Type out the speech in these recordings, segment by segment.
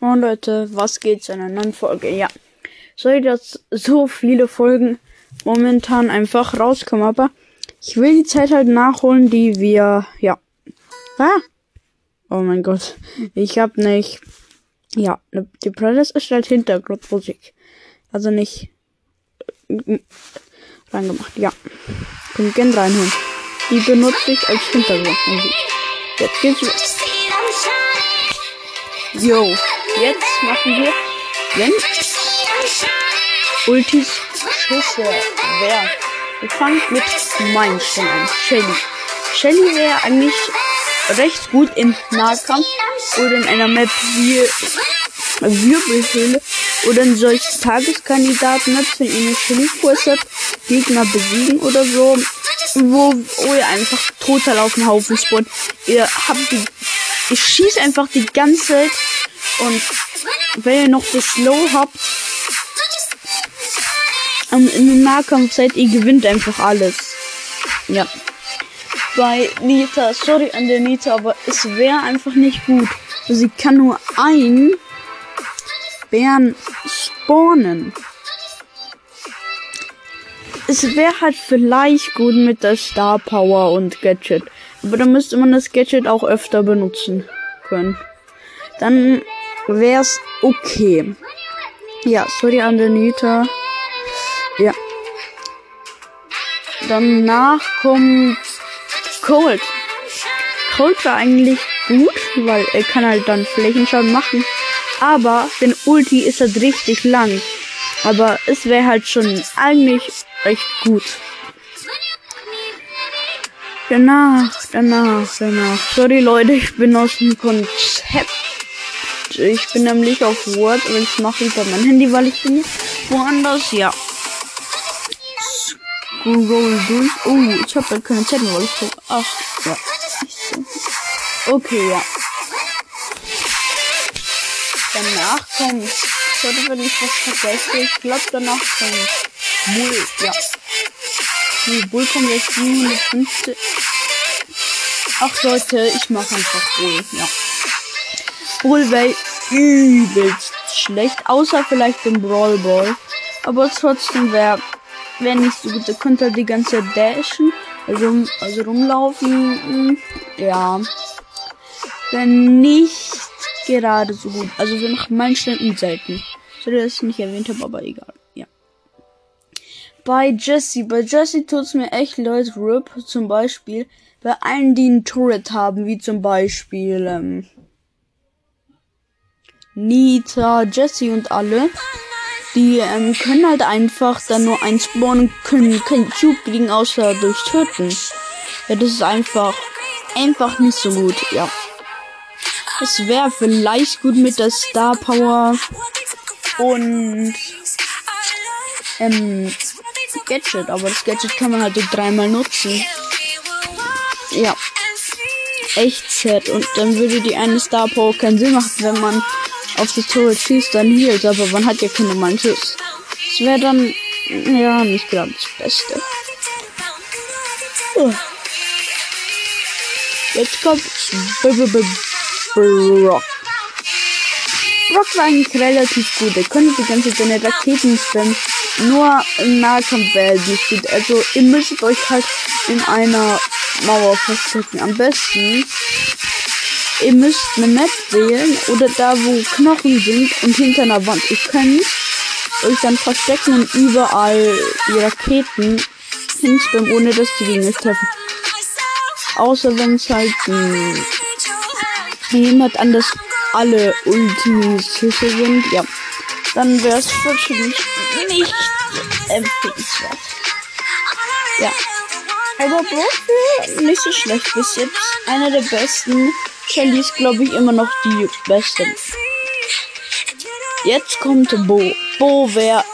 Oh Leute, was geht's in einer neuen Folge? Ja. Sorry, dass so viele Folgen momentan einfach rauskommen, aber ich will die Zeit halt nachholen, die wir, ja. Ah! Oh mein Gott. Ich hab nicht, ja, die Playlist ist halt Hintergrundmusik. Also nicht äh, reingemacht, ja. Könnt gerne reinholen. Die benutze ich als Hintergrundmusik. Jetzt geht's los. Jo, jetzt machen wir, wenn Ultis Schüsse wer. Wir fangen mit Meilenstein an. Shelly. Shelly wäre eigentlich recht gut im Nahkampf oder in einer Map wie Wirbelhöhle oder in solchen Tageskandidaten hat, wenn ihr eine Shelly-Kurs habt, Gegner besiegen oder so, wo, wo ihr einfach total auf dem Haufen spawnt. Ihr habt die, ich schieße einfach die ganze Zeit und wenn ihr noch das Slow habt, um, in den Nahkampf seid ihr gewinnt einfach alles. Ja. Bei Nita, sorry an der Nita, aber es wäre einfach nicht gut. Sie kann nur ein Bären spawnen. Es wäre halt vielleicht gut mit der Star Power und Gadget. Aber dann müsste man das Gadget auch öfter benutzen können. Dann wär's okay. Ja, sorry an der Nita. Ja. Danach kommt Cold. Cold war eigentlich gut, weil er kann halt dann Flächenschaden machen. Aber den Ulti ist halt richtig lang. Aber es wäre halt schon eigentlich recht gut. Danach, danach, danach. Sorry Leute, ich bin aus dem Konzept. Ich bin nämlich auf Word und ich mache über mein Handy, weil ich bin woanders. Ja. Scroll durch. Oh, ich habe halt keine Zettel, weil ich so. Ach, ja. Okay, ja. Danach kommt. Sorry, wenn ich was vergesse. Ich glaube, danach kommt Bull. Ja. Nee, Bull kommt jetzt 750. Ach Leute, ich mache einfach Bull. Ja. Wäre übelst schlecht, außer vielleicht im Brawl Ball. Aber trotzdem wäre wär nicht so gut. Er könnte halt die ganze Zeit dashen, also, also rumlaufen. Ja. Wäre nicht gerade so gut. Also wir machen Meilenstein selten. So dass ich nicht erwähnt habe, aber egal. Ja. Bei Jesse, bei Jesse tut's mir echt leid, RIP zum Beispiel. Bei allen, die einen Turret haben, wie zum Beispiel ähm, Nita, Jesse und alle, die ähm, können halt einfach dann nur ein Spawn und können kein Cube kriegen, außer durch Töten. Ja, das ist einfach, einfach nicht so gut, ja. Es wäre vielleicht gut mit der Star Power und ähm, Gadget, aber das Gadget kann man halt dreimal nutzen. Ja. Echt sad. Und dann würde die eine Star Power keinen Sinn machen, wenn man auf das Turret schießt, dann hielt, aber man hat ja keine normalen Schuss. Das wäre dann, ja, nicht gerade das Beste. Oh. Jetzt kommt Brock. Brock war eigentlich relativ gut. Er konnte die ganze seine Raketen spammen. Nur im Nahkampf wäre gut. Also ihr müsst euch halt in einer Mauer verstecken. Am besten ihr müsst eine Map wählen oder da wo Knochen sind und hinter einer Wand. Ihr könnt euch dann verstecken und überall die Raketen hinspammen, ohne dass die gegen euch treffen. Außer wenn es halt jemand anders alle Ulti-Schüsse sind, ja. Dann wäre es natürlich nicht empfehlenswert. Ja. Aber Brock nicht so schlecht bis jetzt. Einer der besten. Shelly ist, glaube ich, immer noch die beste. Jetzt kommt Bo. Bo wäre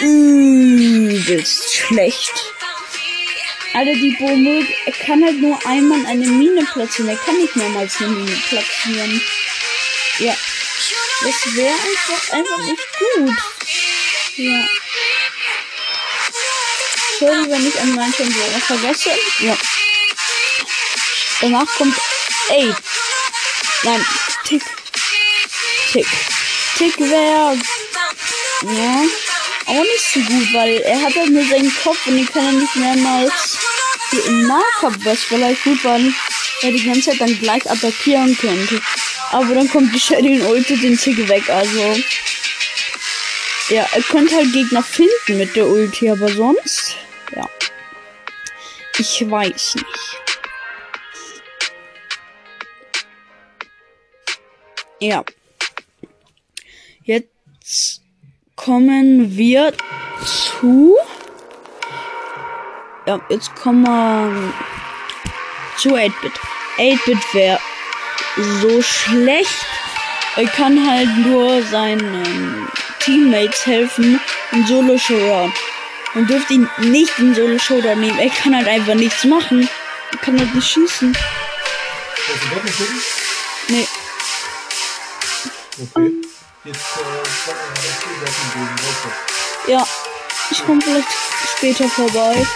übelst schlecht. Alle die Bo er kann halt nur einmal eine Mine platzieren. Er kann nicht mehrmals eine Mine platzieren. Ja. Das wäre einfach, einfach nicht gut. Ja. Sorry, wenn ich an manchen Brawler vergesse. Ja. Danach kommt Ey. Nein, Tick. Tick. Tick wäre ja auch nicht so gut, weil er hat halt nur seinen Kopf und den kann er nicht mehrmals wie im Nahkampf, was vielleicht gut war, weil die ganze Zeit dann gleich attackieren könnte. Aber dann kommt die Shelly und ultet den Tick weg, also. Ja, er könnte halt Gegner finden mit der Ulti, aber sonst, ja. Ich weiß nicht. Ja. Jetzt kommen wir zu. Ja, jetzt kommen wir zu 8-Bit. 8-Bit wäre so schlecht. Er kann halt nur seinen Teammates helfen in Solo Showdown. Man dürfte ihn nicht in Solo Showdown nehmen. Er kann halt einfach nichts machen. Er kann halt nicht schießen. Willst du doch nicht gucken? Nee. Okay. Jetzt äh, Roboter. Ja. Ich komme vielleicht später vorbei.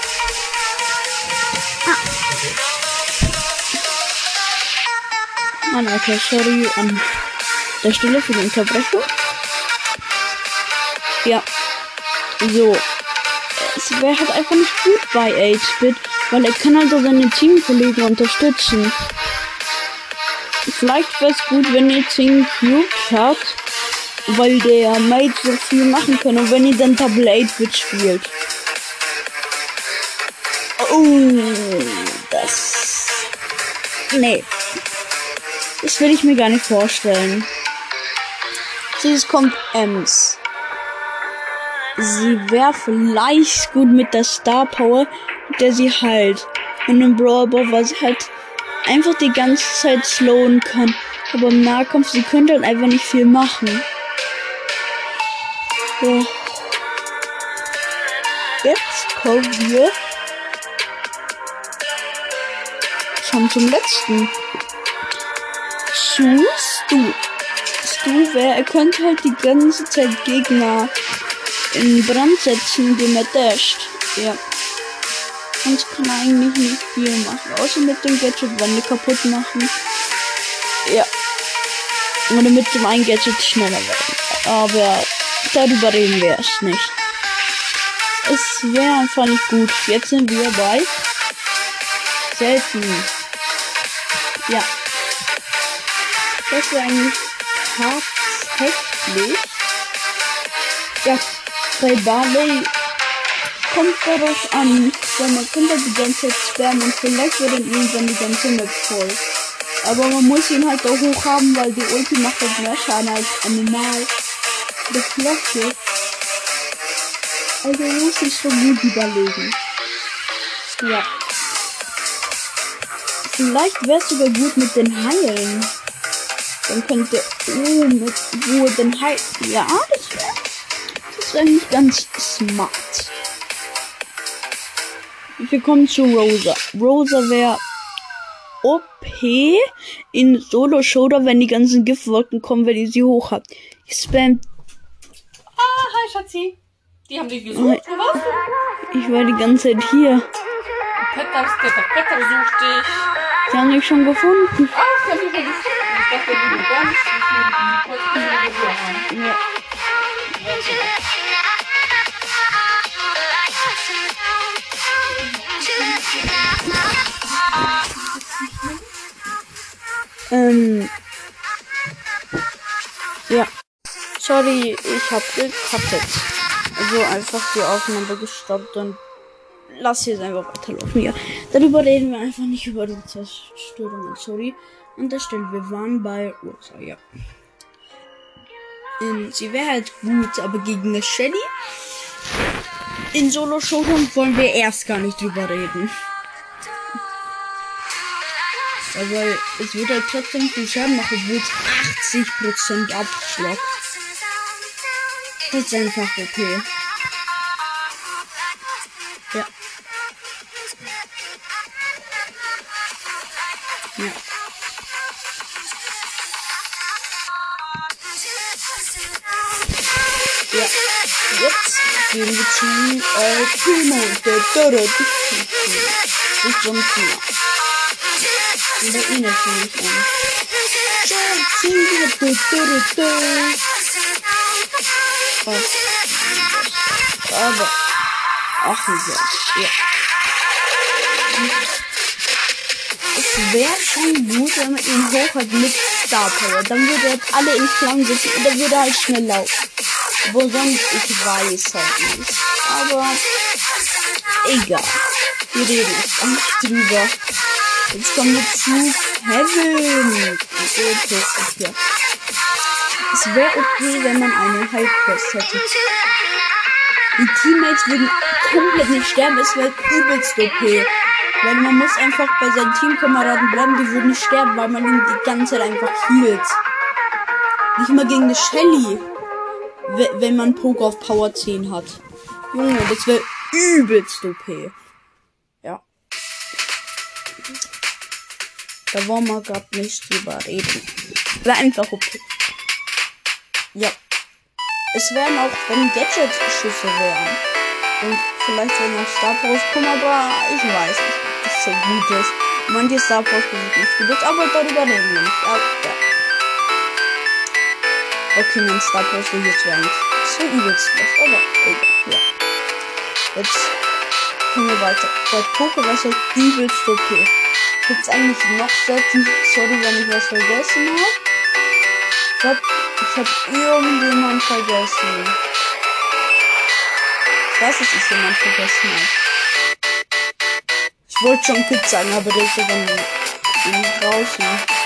Mann, okay, sorry an der Stelle für die Unterbrechung. Ja. So. Es wäre halt einfach nicht gut bei 8-Bit, weil er kann also seine Teamkollegen unterstützen. Vielleicht wäre es gut, wenn ihr 10 Cubes habt, weil der Mate so viel machen kann und wenn ihr dann Double 8-Bit spielt. Oh, das. Nee. Das will ich mir gar nicht vorstellen. Jetzt kommt Ems. Sie wäre vielleicht gut mit der Star Power, der sie halt in einem Brawl weil sie halt einfach die ganze Zeit slowen kann. Aber im Nahkampf, sie könnte halt einfach nicht viel machen. So. Jetzt kommen wir schon zum letzten. Zu Stu. Stu wäre, er könnte halt die ganze Zeit Gegner in Brand setzen, indem er dasht. Ja. Sonst kann er eigentlich nicht viel machen. Außer mit dem Gadget Wände kaputt machen. Ja. Oder mit dem einen Gadget schneller werden. Aber darüber reden wir erst nicht. Es wäre einfach nicht gut. Jetzt sind wir bei selten. Ja. Das wäre eigentlich tatsächlich. Ja, bei Barley kommt darauf an, weil man könnte die ganze Zeit spammen und vielleicht wird dann irgendwann die ganze Map voll. Aber man muss ihn halt auch hoch haben, weil die Ulti macht halt mehr Schaden als normal Geflochte. Also muss ich schon gut überlegen. Ja. Vielleicht es sogar gut mit den Heilen. Dann könnte. Oh, mit wo den Heil. Ja, das wäre. Das wäre nicht ganz smart. Wir kommen zu Rosa. Rosa wäre OP in Solo Showdown, wenn die ganzen Giftwolken kommen, wenn ihr sie hoch habt. Ich spam. Ah, hi Schatzi. Die haben dich gesucht. Warst du? Ich war die ganze Zeit hier. Petter, der Petter sucht dich. Sie haben mich schon gefunden. Ah, ich hab dich schon gefunden. Ich dachte, du bist ganz kurz haben. Ja. Ähm. Ja. Sorry, ich hab gecuttet. Also einfach die Aufnahme gestoppt und lass jetzt einfach weiterlaufen. Ja. Darüber reden wir einfach nicht über die Zerstörungen. Sorry. An der Stelle, wir waren bei Rosa, ja. Ähm, sie wäre halt gut, aber gegen eine Shelly in Solo Showdown wollen wir erst gar nicht drüber reden. Weil es wird halt trotzdem viel Schaden machen, obwohl es 80% abschlagt. Das ist einfach okay. Ja. Ja. Ja. Jetzt gehen wir zu äh, Primo. Der Dörre. Ich sonst noch. Der Ines nicht an. Schutz. Aber. Ach, ja. ja. Es wäre schon gut, wenn man ihn hoch hat mit Star Power. Dann würde er jetzt alle in Flammen sitzen und dann würde er halt schnell laufen. Wo sonst, ich weiß halt nicht. Aber egal. Wir reden jetzt nicht drüber. Jetzt kommen wir zu Heaven. Okay. Es wäre okay, wenn man eine High Quest hätte. Die Teammates würden komplett nicht sterben, es wäre übelst okay. Weil man muss einfach bei seinen Teamkameraden bleiben, die würden nicht sterben, weil man ihn die ganze Zeit einfach healt. Nicht mal gegen eine Shelly, wenn man Poker auf Power 10 hat. Junge, das wäre übelst OP. Ja. Da wollen wir gerade nicht drüber reden. Wäre einfach OP. Ja. Es wären auch, wenn Gadget-Schüsse wären. Und vielleicht wenn noch Star Powers kommen, aber ich weiß nicht, ob das so gut ist. Manche Star Powers sind nicht gut ist, aber darüber reden wir nicht. Ja, ja. Okay, mein Star Powers will jetzt nicht so übelst schlecht, aber egal, ja. Jetzt gehen wir weiter. Bei Poké war es übelst okay. Gibt's eigentlich noch Sätze? Sorry, wenn ich was vergessen habe. Ich hab, ich hab irgendjemand vergessen. Ich weiß, dass ich jemand vergessen habe. Ich wollte schon Kid sagen, aber der ist ja dann draußen.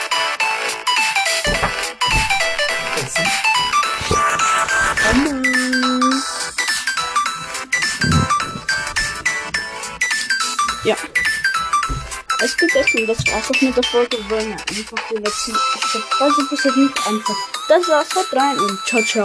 Es gibt Essen, das war's auch mit der Folge, weil wir einfach die letzten, hab 30% nicht einfach. Das war's, haut rein und ciao, ciao.